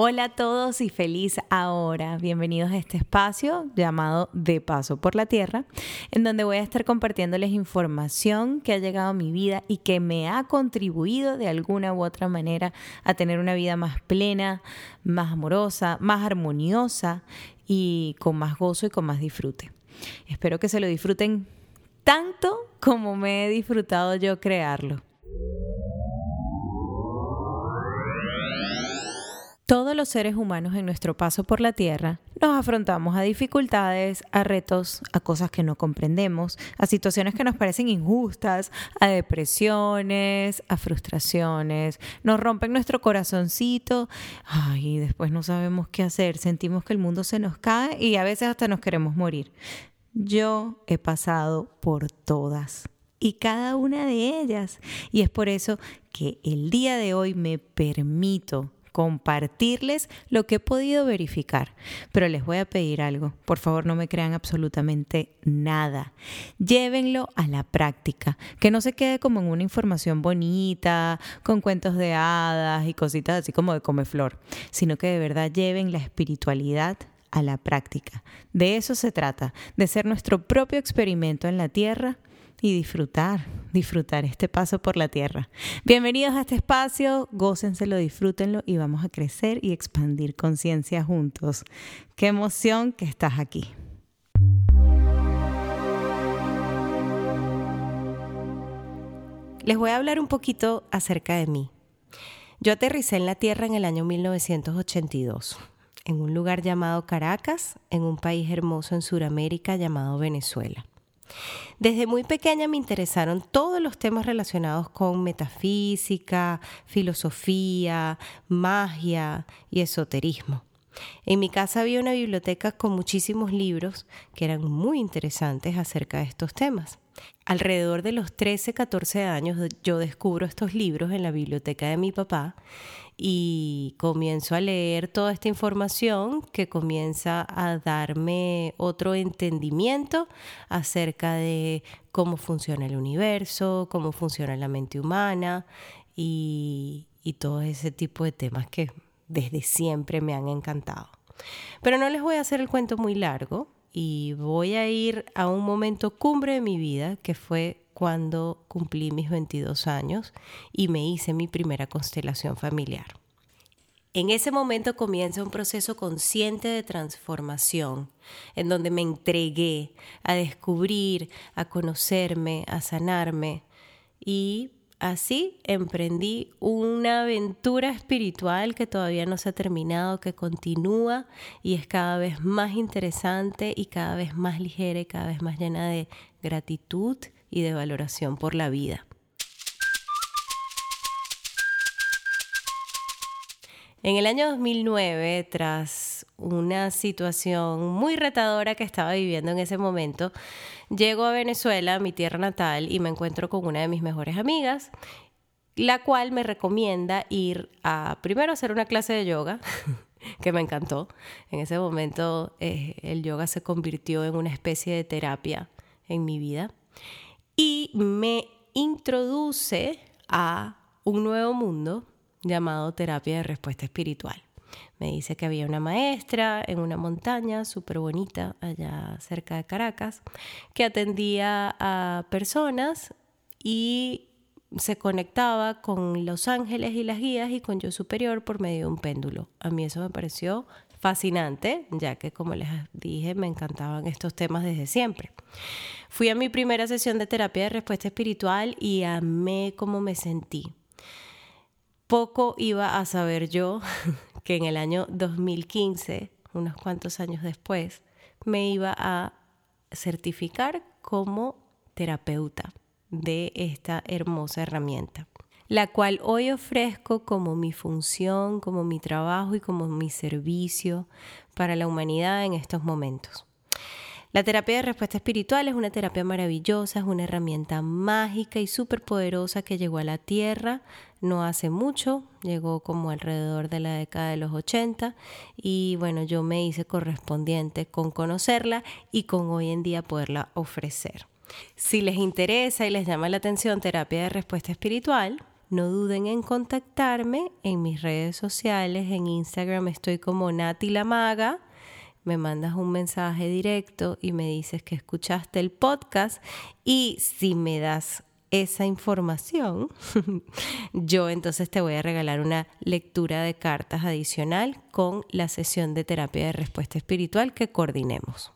Hola a todos y feliz ahora. Bienvenidos a este espacio llamado De Paso por la Tierra, en donde voy a estar compartiéndoles información que ha llegado a mi vida y que me ha contribuido de alguna u otra manera a tener una vida más plena, más amorosa, más armoniosa y con más gozo y con más disfrute. Espero que se lo disfruten tanto como me he disfrutado yo crearlo. Todos los seres humanos en nuestro paso por la Tierra nos afrontamos a dificultades, a retos, a cosas que no comprendemos, a situaciones que nos parecen injustas, a depresiones, a frustraciones, nos rompen nuestro corazoncito, ay, y después no sabemos qué hacer, sentimos que el mundo se nos cae y a veces hasta nos queremos morir. Yo he pasado por todas y cada una de ellas. Y es por eso que el día de hoy me permito compartirles lo que he podido verificar. Pero les voy a pedir algo. Por favor, no me crean absolutamente nada. Llévenlo a la práctica. Que no se quede como en una información bonita, con cuentos de hadas y cositas así como de comeflor, sino que de verdad lleven la espiritualidad a la práctica. De eso se trata, de ser nuestro propio experimento en la tierra y disfrutar, disfrutar este paso por la tierra. Bienvenidos a este espacio, gócenselo, disfrútenlo y vamos a crecer y expandir conciencia juntos. Qué emoción que estás aquí. Les voy a hablar un poquito acerca de mí. Yo aterricé en la Tierra en el año 1982, en un lugar llamado Caracas, en un país hermoso en Sudamérica llamado Venezuela. Desde muy pequeña me interesaron todos los temas relacionados con metafísica, filosofía, magia y esoterismo. En mi casa había una biblioteca con muchísimos libros que eran muy interesantes acerca de estos temas. Alrededor de los 13, 14 años yo descubro estos libros en la biblioteca de mi papá y comienzo a leer toda esta información que comienza a darme otro entendimiento acerca de cómo funciona el universo, cómo funciona la mente humana y, y todo ese tipo de temas que desde siempre me han encantado. Pero no les voy a hacer el cuento muy largo y voy a ir a un momento cumbre de mi vida que fue cuando cumplí mis 22 años y me hice mi primera constelación familiar. En ese momento comienza un proceso consciente de transformación, en donde me entregué a descubrir, a conocerme, a sanarme y así emprendí una aventura espiritual que todavía no se ha terminado, que continúa y es cada vez más interesante y cada vez más ligera y cada vez más llena de gratitud y de valoración por la vida. En el año 2009, tras una situación muy retadora que estaba viviendo en ese momento, llego a Venezuela, mi tierra natal, y me encuentro con una de mis mejores amigas, la cual me recomienda ir a primero hacer una clase de yoga, que me encantó. En ese momento eh, el yoga se convirtió en una especie de terapia en mi vida y me introduce a un nuevo mundo llamado terapia de respuesta espiritual. Me dice que había una maestra en una montaña súper bonita allá cerca de Caracas que atendía a personas y se conectaba con los ángeles y las guías y con yo superior por medio de un péndulo. A mí eso me pareció fascinante, ya que como les dije, me encantaban estos temas desde siempre. Fui a mi primera sesión de terapia de respuesta espiritual y amé cómo me sentí. Poco iba a saber yo que en el año 2015, unos cuantos años después, me iba a certificar como terapeuta de esta hermosa herramienta la cual hoy ofrezco como mi función, como mi trabajo y como mi servicio para la humanidad en estos momentos. La terapia de respuesta espiritual es una terapia maravillosa, es una herramienta mágica y súper poderosa que llegó a la Tierra no hace mucho, llegó como alrededor de la década de los 80 y bueno, yo me hice correspondiente con conocerla y con hoy en día poderla ofrecer. Si les interesa y les llama la atención terapia de respuesta espiritual, no duden en contactarme en mis redes sociales. En Instagram estoy como Nati la Maga. Me mandas un mensaje directo y me dices que escuchaste el podcast. Y si me das esa información, yo entonces te voy a regalar una lectura de cartas adicional con la sesión de terapia de respuesta espiritual que coordinemos.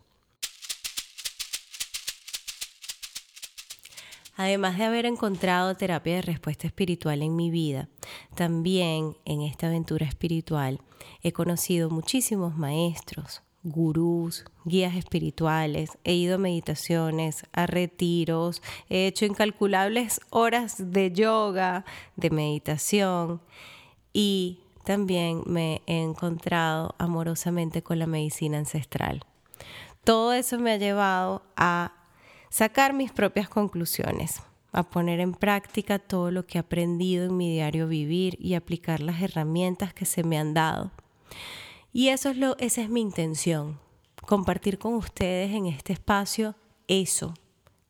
Además de haber encontrado terapia de respuesta espiritual en mi vida, también en esta aventura espiritual he conocido muchísimos maestros, gurús, guías espirituales, he ido a meditaciones, a retiros, he hecho incalculables horas de yoga, de meditación y también me he encontrado amorosamente con la medicina ancestral. Todo eso me ha llevado a sacar mis propias conclusiones, a poner en práctica todo lo que he aprendido en mi diario vivir y aplicar las herramientas que se me han dado. Y eso es lo, esa es mi intención, compartir con ustedes en este espacio eso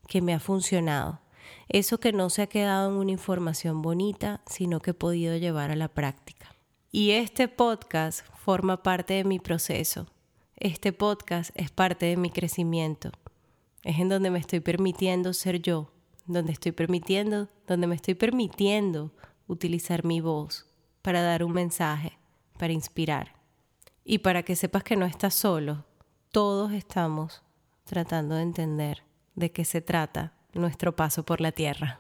que me ha funcionado, eso que no se ha quedado en una información bonita, sino que he podido llevar a la práctica. Y este podcast forma parte de mi proceso. Este podcast es parte de mi crecimiento. Es en donde me estoy permitiendo ser yo, donde estoy permitiendo, donde me estoy permitiendo utilizar mi voz para dar un mensaje, para inspirar. Y para que sepas que no estás solo, todos estamos tratando de entender de qué se trata nuestro paso por la tierra.